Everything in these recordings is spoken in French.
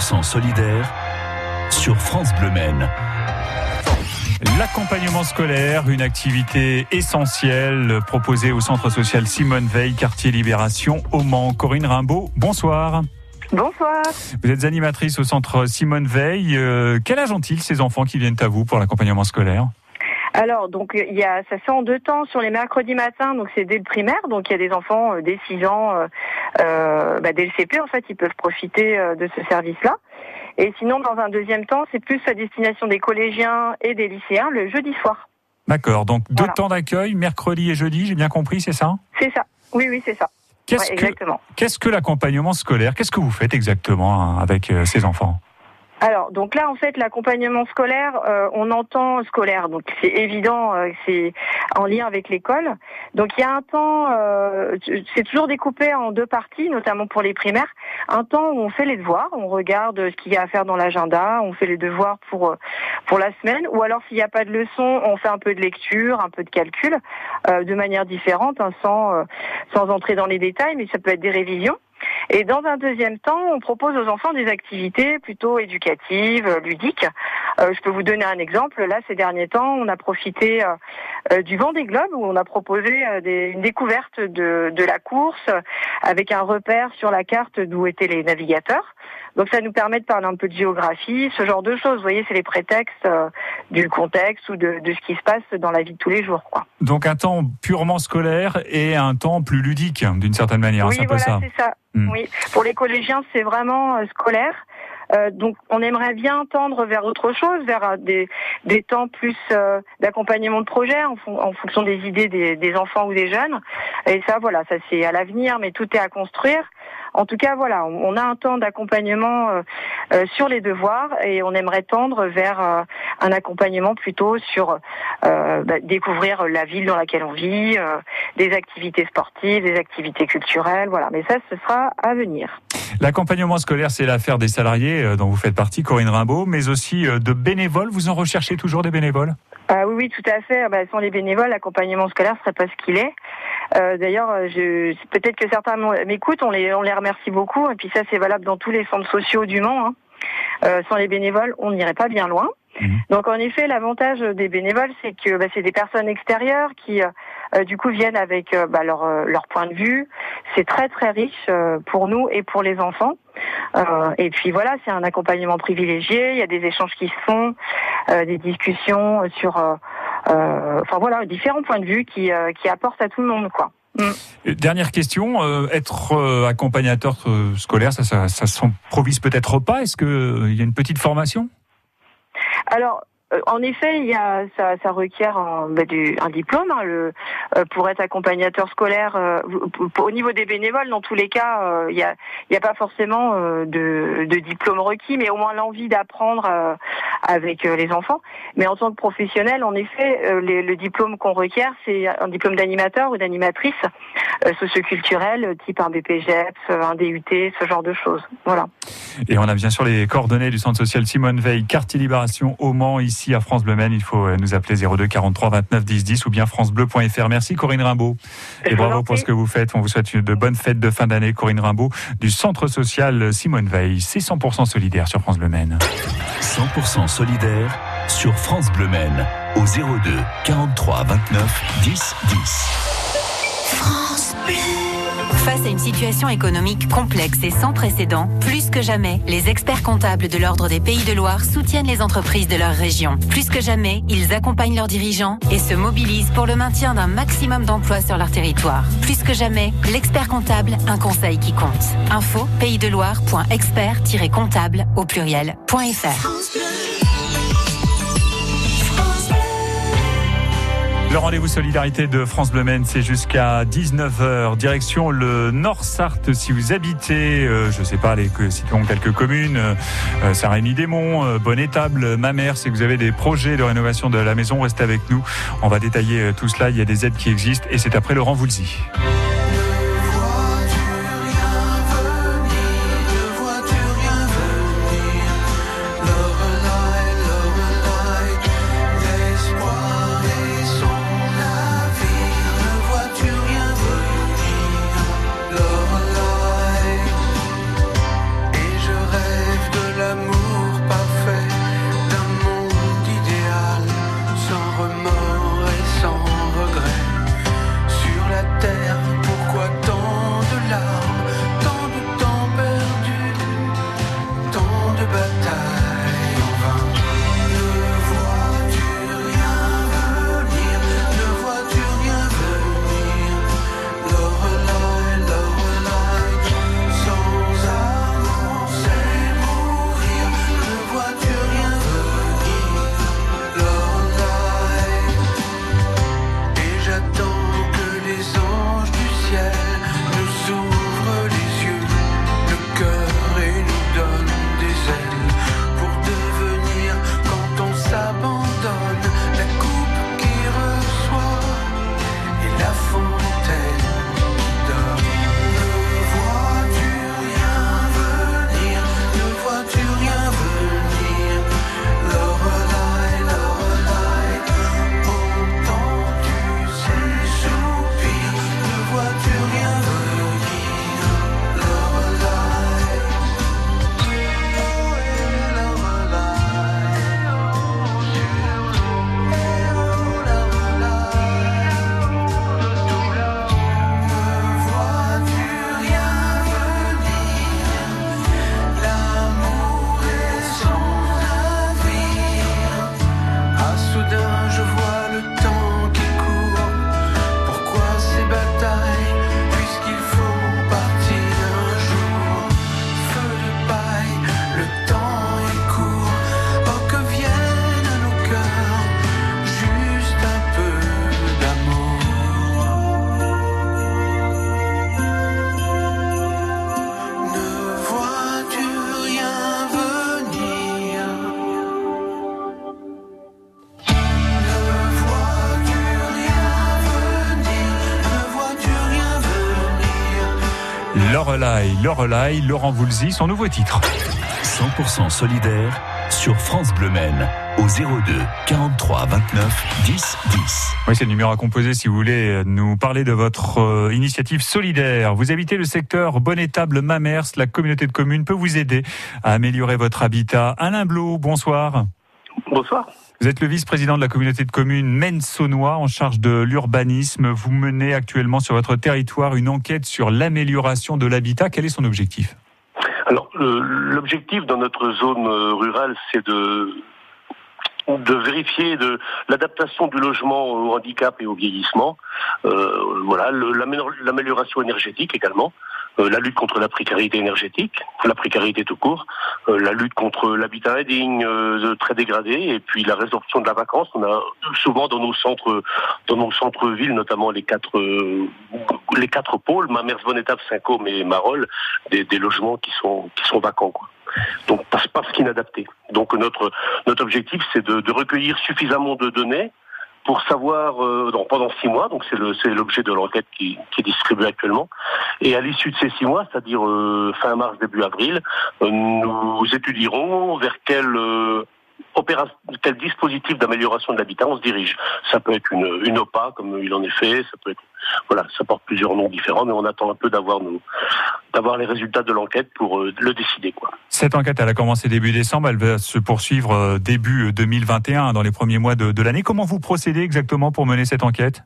100% solidaire sur France Bleu Maine. L'accompagnement scolaire, une activité essentielle proposée au centre social Simone Veil, quartier Libération, au Mans. Corinne Rimbaud, bonsoir. Bonsoir. Vous êtes animatrice au centre Simone Veil. Euh, quel âge ont-ils ces enfants qui viennent à vous pour l'accompagnement scolaire? Alors, donc, il y a, ça se fait en deux temps sur les mercredis matins, donc c'est dès le primaire, donc il y a des enfants euh, dès 6 ans, euh, euh, bah, dès le CP, en fait, ils peuvent profiter euh, de ce service-là. Et sinon, dans un deuxième temps, c'est plus à destination des collégiens et des lycéens le jeudi soir. D'accord, donc deux Voilà. temps d'accueil, mercredi et jeudi, j'ai bien compris, c'est ça? C'est ça. Oui, oui, c'est ça. Qu'est-ce Ouais, que, l'accompagnement scolaire? Qu'est-ce que vous faites exactement hein, avec ces enfants? Alors, donc là, en fait, l'accompagnement scolaire, euh, on entend scolaire, donc c'est évident, euh, c'est en lien avec l'école. Donc il y a un temps, euh, c'est toujours découpé en deux parties, notamment pour les primaires. Un temps où on fait les devoirs, on regarde ce qu'il y a à faire dans l'agenda, on fait les devoirs pour euh, pour la semaine, ou alors s'il n'y a pas de leçon, on fait un peu de lecture, un peu de calcul, euh, de manière différente, hein, sans euh, sans entrer dans les détails, mais ça peut être des révisions. Et dans un deuxième temps, on propose aux enfants des activités plutôt éducatives, euh, ludiques. Euh, je peux vous donner un exemple. Là, ces derniers temps, on a profité euh, du vent des globes où on a proposé une découverte de, la course avec un repère sur la carte d'où étaient les navigateurs. Donc ça nous permet de parler un peu de géographie, ce genre de choses. Vous voyez, c'est les prétextes euh, du contexte ou de, de ce qui se passe dans la vie de tous les jours. Quoi. Donc un temps purement scolaire et un temps plus ludique, d'une certaine manière, oui, c'est voilà, ça. c'est ça. Hmm. Oui, pour les collégiens, c'est vraiment euh, scolaire. Euh, donc, on aimerait bien tendre vers autre chose, vers des, des temps plus euh, d'accompagnement de projet en, fon- en fonction des idées des, des enfants ou des jeunes. Et ça, voilà, ça c'est à l'avenir, mais tout est à construire. En tout cas, voilà, on a un temps d'accompagnement euh, euh, sur les devoirs et on aimerait tendre vers euh, un accompagnement plutôt sur euh, bah, découvrir la ville dans laquelle on vit, euh, des activités sportives, des activités culturelles, voilà. Mais ça, ce sera à venir. L'accompagnement scolaire, c'est l'affaire des salariés dont vous faites partie, Corinne Rimbaud, mais aussi de bénévoles. Vous en recherchez toujours des bénévoles? Ah oui, oui, tout à fait. Bah, sans les bénévoles, l'accompagnement scolaire serait pas ce qu'il est. Euh, D'ailleurs, euh, je peut-être que certains m'écoutent, on les on les remercie beaucoup. Et puis ça, c'est valable dans tous les centres sociaux du Mans. hein. Euh, sans les bénévoles, on n'irait pas bien loin. Mhm. Donc en effet, l'avantage des bénévoles, c'est que bah, c'est des personnes extérieures qui, euh, du coup, viennent avec euh, bah, leur leur point de vue. C'est très très riche euh, pour nous et pour les enfants. Euh, et puis voilà, c'est un accompagnement privilégié. Il y a des échanges qui se font, euh, des discussions sur, enfin voilà, différents points de vue qui euh, qui apportent à tout le monde, quoi. Euh, Dernière question, euh, être euh, accompagnateur euh, scolaire, ça, ça, ça s'improvise peut-être pas? Est-ce qu'il y a une petite formation? Alors, euh, en effet, il y a, ça, requiert un, bah, diplôme hein, le, euh, pour être accompagnateur scolaire. euh, au niveau des bénévoles, dans tous les cas, euh, il n'y a, a pas forcément euh, de, diplôme requis, mais au moins l'envie d'apprendre euh, avec euh, les enfants. Mais en tant que professionnel, en effet, euh, le diplôme qu'on requiert, c'est un diplôme d'animateur ou d'animatrice euh, socioculturelle, euh, type un BPGEPS, euh, un DUT, ce genre de choses. Voilà. Et on a bien sûr les coordonnées du centre social Simone Veil, quartier Libération au Mans, ici à France Bleu Maine. Il faut euh, nous appeler 02 43 29 10 10 ou bien francebleu.fr. Merci Corinne Rimbaud. Et bravo pour ce que vous faites. On vous souhaite une- de bonnes fêtes de fin d'année, Corinne Rimbaud, du centre social Simone Veil. C'est 100% solidaire sur France Bleu Maine. 100% solidaire sur France Bleu Maine au 02 43 29 10 10. Face à une situation économique complexe et sans précédent, plus que jamais, les experts comptables de l'Ordre des Pays de Loire soutiennent les entreprises de leur région. Plus que jamais, ils accompagnent leurs dirigeants et se mobilisent pour le maintien d'un maximum d'emplois sur leur territoire. Plus que jamais, l'expert comptable, un conseil qui compte. Info paysdeloire.expert-comptable au pluriel.fr. Le rendez-vous solidarité de France Bleu c'est jusqu'à 19h. Direction le Nord-Sarthe. Si vous habitez, euh, je sais pas, les, citons quelques communes, euh, euh, Saint-Rémy-des-Monts, euh, Bonne-Étable, Mamers, si vous avez des projets de rénovation de la maison, restez avec nous. On va détailler euh, tout cela. Il y a des aides qui existent et c'est après Laurent Voulzy. Lorelai, Laurent Voulzy, son nouveau titre. 100% solidaire sur France Bleu Maine au 02 43 29 10 10. Oui, c'est le numéro à composer si vous voulez nous parler de votre euh, initiative solidaire. Vous habitez le secteur Bonnétable Mamers, la communauté de communes peut vous aider à améliorer votre habitat. Alain Blot, bonsoir. Bonsoir. Vous êtes le vice-président de la communauté de communes Maine-Saunois en charge de l'urbanisme. Vous menez actuellement sur votre territoire une enquête sur l'amélioration de l'habitat. Quel est son objectif? Alors, l'objectif dans notre zone euh, rurale, c'est de vérifier l'adaptation du logement au handicap et au vieillissement, euh, voilà, l'amélioration énergétique également, la lutte contre la précarité énergétique, la précarité tout court, euh, la lutte contre l'habitat indigne euh, très dégradé, et puis la résorption de la vacance. On a souvent dans nos centres, dans nos centres-villes, notamment les quatre les quatre pôles, Mamers, Bonnétable, Saint-Côme et Marolles, des, des, logements qui sont qui sont vacants. Quoi. Donc parce, parce qu'inadaptés. Donc notre notre objectif, c'est de, de recueillir suffisamment de données pour savoir euh, pendant six mois, donc c'est l'objet de l'enquête qui, qui, est distribuée actuellement. Et à l'issue de ces six mois, c'est-à-dire euh, fin mars début avril, euh, nous étudierons vers quel quel dispositif d'amélioration de l'habitat on se dirige. Ça peut être une, une OPA, comme il en est fait, ça peut être, voilà, ça porte plusieurs noms différents, mais on attend un peu d'avoir nos, d'avoir les résultats de l'enquête pour euh, le décider, quoi. Cette enquête, elle a commencé début décembre, elle va se poursuivre euh, début 2021, dans les premiers mois de, de l'année. Comment vous procédez exactement pour mener cette enquête?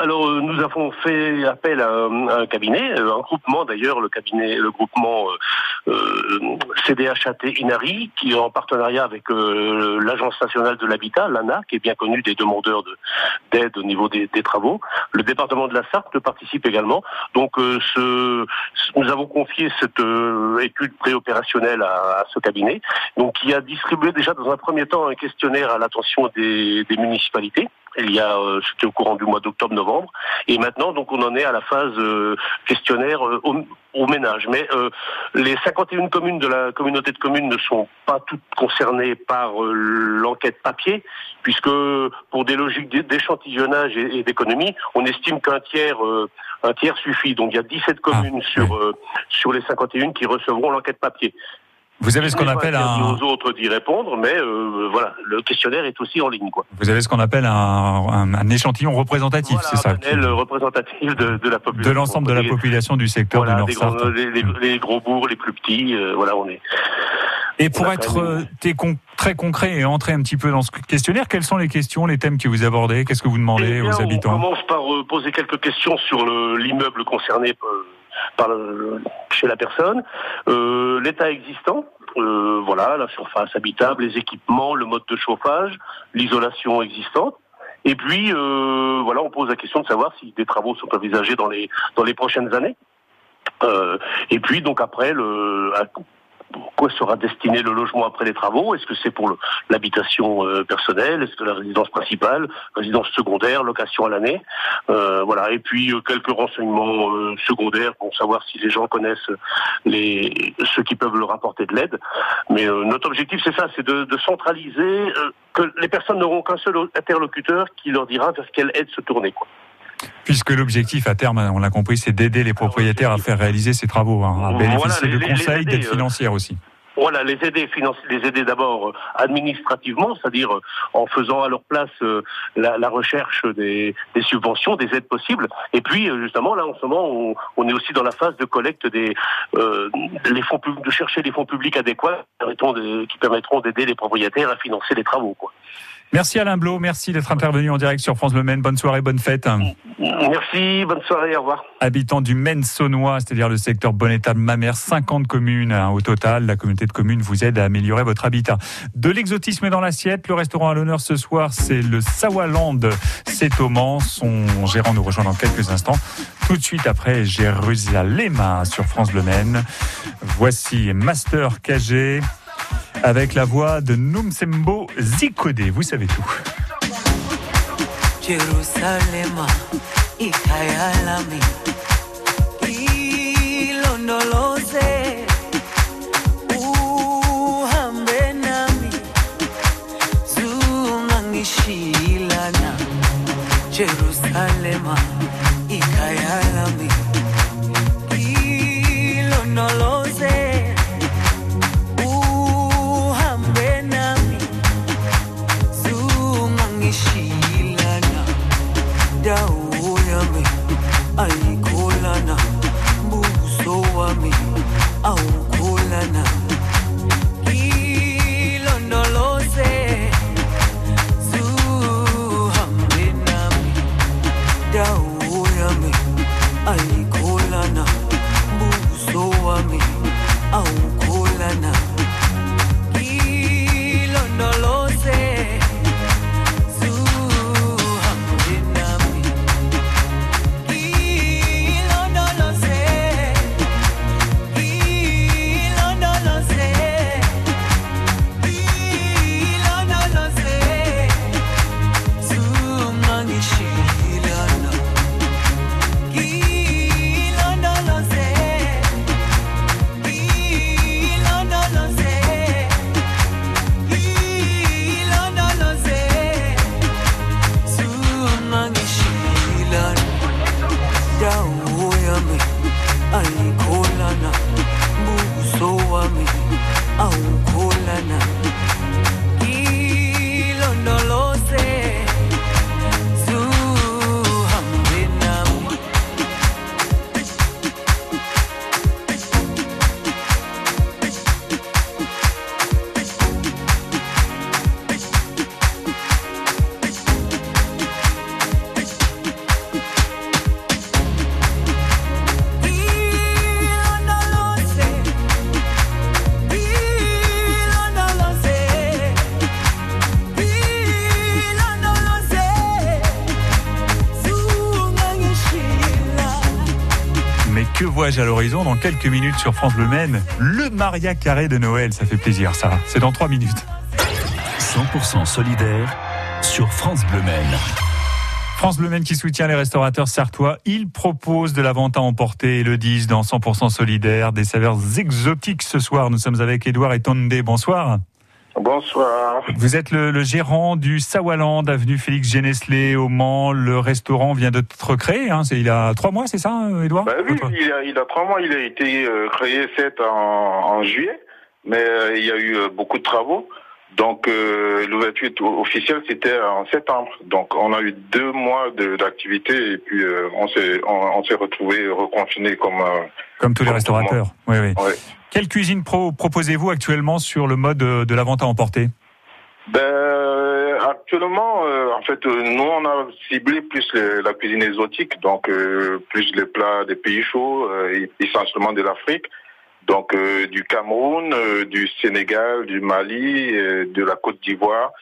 Alors euh, nous avons fait appel à, un cabinet, euh, un groupement d'ailleurs, le cabinet, le groupement euh, CDHAT Inari, qui est en partenariat avec l'Agence nationale de l'habitat, l'ANA, qui est bien connue des demandeurs d'aide au niveau des, travaux. Le département de la Sarthe participe également. Donc ce, nous avons confié cette étude préopérationnelle à, à, ce cabinet, donc qui a distribué déjà dans un premier temps un questionnaire à l'attention des, des municipalités il y a, euh, c'était au courant du mois d'octobre-novembre. Et maintenant, donc, on en est à la phase euh, questionnaire euh, au, ménage. Mais les 51 communes de la communauté de communes ne sont pas toutes concernées par l'enquête papier, puisque pour des logiques d'échantillonnage et, d'économie, on estime qu'un tiers, un tiers suffit. Donc, il y a 17 ah, communes sur sur les 51 qui recevront l'enquête papier. Vous avez ce qu'on appelle un. aux autres d'y répondre, mais euh, voilà, le questionnaire est aussi en ligne, quoi. Vous avez ce qu'on appelle un, un, un, échantillon représentatif, c'est ça. Un panel représentatif de, de, la population. De l'ensemble de la population du secteur voilà, du Nord les, les, les, gros bourgs, les plus petits, euh, voilà, on est. Et pour être euh, très concret et entrer un petit peu dans ce questionnaire, quelles sont les questions, les thèmes que vous abordez Qu'est-ce que vous demandez eh aux habitants? On commence par poser quelques questions sur l'immeuble concerné par chez la personne, euh, l'état existant, euh, voilà, la surface habitable, les équipements, le mode de chauffage, l'isolation existante. Et puis, euh, voilà, on pose la question de savoir si des travaux sont envisagés dans les dans les prochaines années. et puis, donc après, le, quoi sera destiné le logement après les travaux? Est-ce que c'est pour l'habitation euh, personnelle? Est-ce que la résidence principale, résidence secondaire, location à l'année? Euh, Voilà. Et puis euh, quelques renseignements secondaires pour savoir si les gens connaissent les ceux qui peuvent leur apporter de l'aide. Mais notre objectif, c'est ça, c'est de, centraliser que les personnes n'auront qu'un seul interlocuteur qui leur dira vers quelle aide se tourner. Puisque l'objectif à terme, on l'a compris, c'est d'aider les propriétaires à faire réaliser ces travaux, hein, à bénéficier de conseils, d'aide euh, financière aussi. Voilà, les aider, les aider d'abord euh, administrativement, c'est-à-dire euh, en faisant à leur place la, recherche des, subventions, des aides possibles. Et puis justement, là en ce moment, on, est aussi dans la phase de collecte des les fonds de chercher les fonds publics adéquats qui permettront d'aider les propriétaires à financer les travaux. Quoi. Merci Alain Blot, merci d'être intervenu en direct sur France Le Maine. Bonne soirée, bonne fête. Merci, bonne soirée, au revoir. Habitant du Maine saunois, c'est-à-dire le secteur Bonnetal Mamère, 50 communes hein, au total. La communauté de communes vous aide à améliorer votre habitat. De l'exotisme dans l'assiette, le restaurant à l'honneur ce soir, c'est le Sawaland. C'est au Mans. Son gérant nous rejoint dans quelques instants. Tout de suite après Jérusalem sur France Bleu Maine. Voici Master KG avec la voix de Numsembo Zikode. Vous savez tout. Jerusalem, à l'horizon dans quelques minutes sur France Bleu Maine Le Maria Carré de Noël, ça fait plaisir ça. C'est dans trois minutes. 100% solidaire sur France Bleu Maine. France Bleu Maine qui soutient les restaurateurs sartois. Il propose de la vente à emporter, le 10 dans 100% solidaire, des saveurs exotiques ce soir. Nous sommes avec Edouard et Tondé. Bonsoir. Bonsoir. Vous êtes le, le gérant du Sawaland, avenue Félix Geneslé au Mans. Le restaurant vient d'être créé. Hein, il a trois mois, c'est ça, Edouard bah Oui, il a, il a, trois mois. Il a été euh, créé 7 en, en, juillet, mais euh, il y a eu euh, beaucoup de travaux. Donc euh, l'ouverture officielle c'était en septembre. Donc on a eu deux mois d'activité et puis euh, on s'est on, on s'est retrouvé reconfiné comme euh, comme tous les restaurateurs. Oui oui. Ouais. Quelle cuisine pro proposez-vous actuellement sur le mode de la vente à emporter? Ben, actuellement, euh, en fait, nous on a ciblé plus la cuisine exotique, donc plus les plats des pays chauds, essentiellement de l'Afrique. Donc euh, du Cameroun, euh, du Sénégal, du Mali, euh, de la Côte d'Ivoire,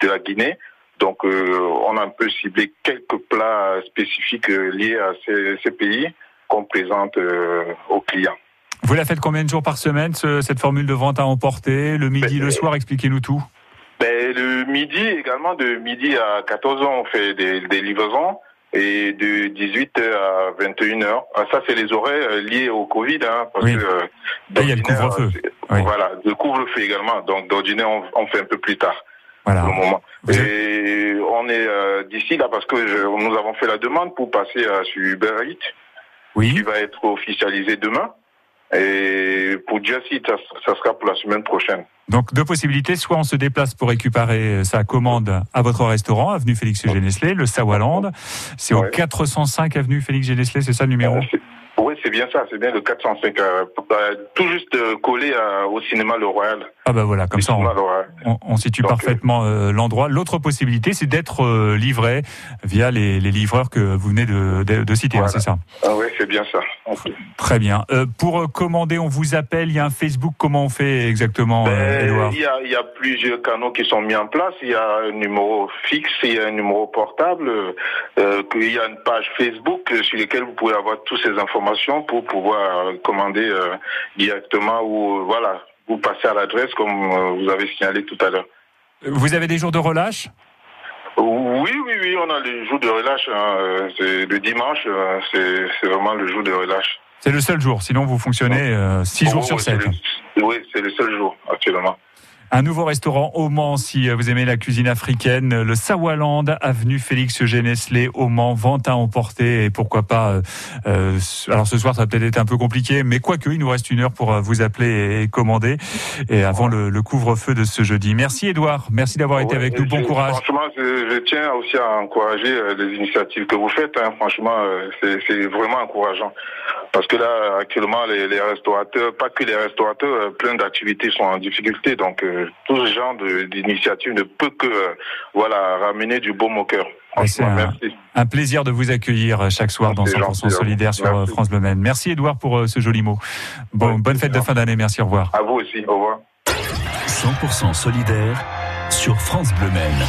de la Guinée. Donc on a un peu ciblé quelques plats spécifiques liés à ces, ces pays qu'on présente aux clients. Vous la faites combien de jours par semaine, ce, cette formule de vente à emporter? Le midi, ben, le soir, expliquez-nous tout. Ben, le midi également, de midi à 14h, on fait des, des livraisons et de 18h à 21h. Ah, ça, c'est les horaires liés au Covid. Hein, parce oui. que, euh, il y a le couvre-feu. Oui. Voilà, le couvre-feu également. Donc, d'ordinaire, on, on, fait un peu plus tard. Voilà. Pour le moment. Vous et on est euh, d'ici là parce que je, nous avons fait la demande pour passer à sur Uber Eats, oui. qui va être officialisé demain. Et pour Jessie, ça, ça sera pour la semaine prochaine. Donc deux possibilités, soit on se déplace pour récupérer sa commande à votre restaurant, avenue Félix Geneslé, le Sawaland. C'est ouais. au 405 avenue Félix Geneslé, c'est ça le numéro? Oui, c'est bien ça, c'est bien le 405, euh, tout juste euh, collé à, au cinéma Le Royal. Ah bah voilà, comme le ça on, on, on, situe Donc, parfaitement euh, l'endroit. L'autre possibilité, c'est d'être livré via les, les, livreurs que vous venez de, de, de citer, voilà. hein, c'est ça? Ah oui, c'est bien ça. Très bien. Euh, pour commander, on vous appelle, il y a un Facebook, comment on fait exactement, ben, Edouard il y, a, il y a plusieurs canaux qui sont mis en place. Il y a un numéro fixe, il y a un numéro portable, euh, il y a une page Facebook sur laquelle vous pouvez avoir toutes ces informations pour pouvoir commander euh, directement ou voilà, vous passez à l'adresse comme vous avez signalé tout à l'heure. Vous avez des jours de relâche? Oui, oui, oui, on a les jours de relâche. Hein. C'est le dimanche, c'est vraiment le jour de relâche. C'est le seul jour, sinon vous fonctionnez 6 euh, jours oh, sur 7. Oui, c'est le seul jour actuellement. Un nouveau restaurant au Mans, si vous aimez la cuisine africaine, le Sawaland, avenue Félix Geneslé au Mans, vente à emporter et pourquoi pas. Euh, alors ce soir, ça va peut-être être un peu compliqué, mais quoique, il nous reste une heure pour vous appeler et commander et avant le, le couvre-feu de ce jeudi. Merci Edouard, merci d'avoir ouais, été avec nous. Bon je, courage. Franchement, je, je, tiens aussi à encourager les initiatives que vous faites. Hein. Franchement, c'est vraiment encourageant. Parce que là, actuellement, les, les restaurateurs, pas que les restaurateurs, plein d'activités sont en difficulté. Donc, euh, tout ce genre d'initiative ne peut que euh, voilà ramener du baume au cœur. C'est un, un, plaisir de vous accueillir chaque soir dans 100% gentil, solidaire sur merci. France Bleu Maine. Merci Edouard pour euh, ce joli mot. Bon, oui, bonne fête de fin d'année. Merci. Au revoir. À vous aussi. Au revoir. 100% solidaire sur France Bleu Maine.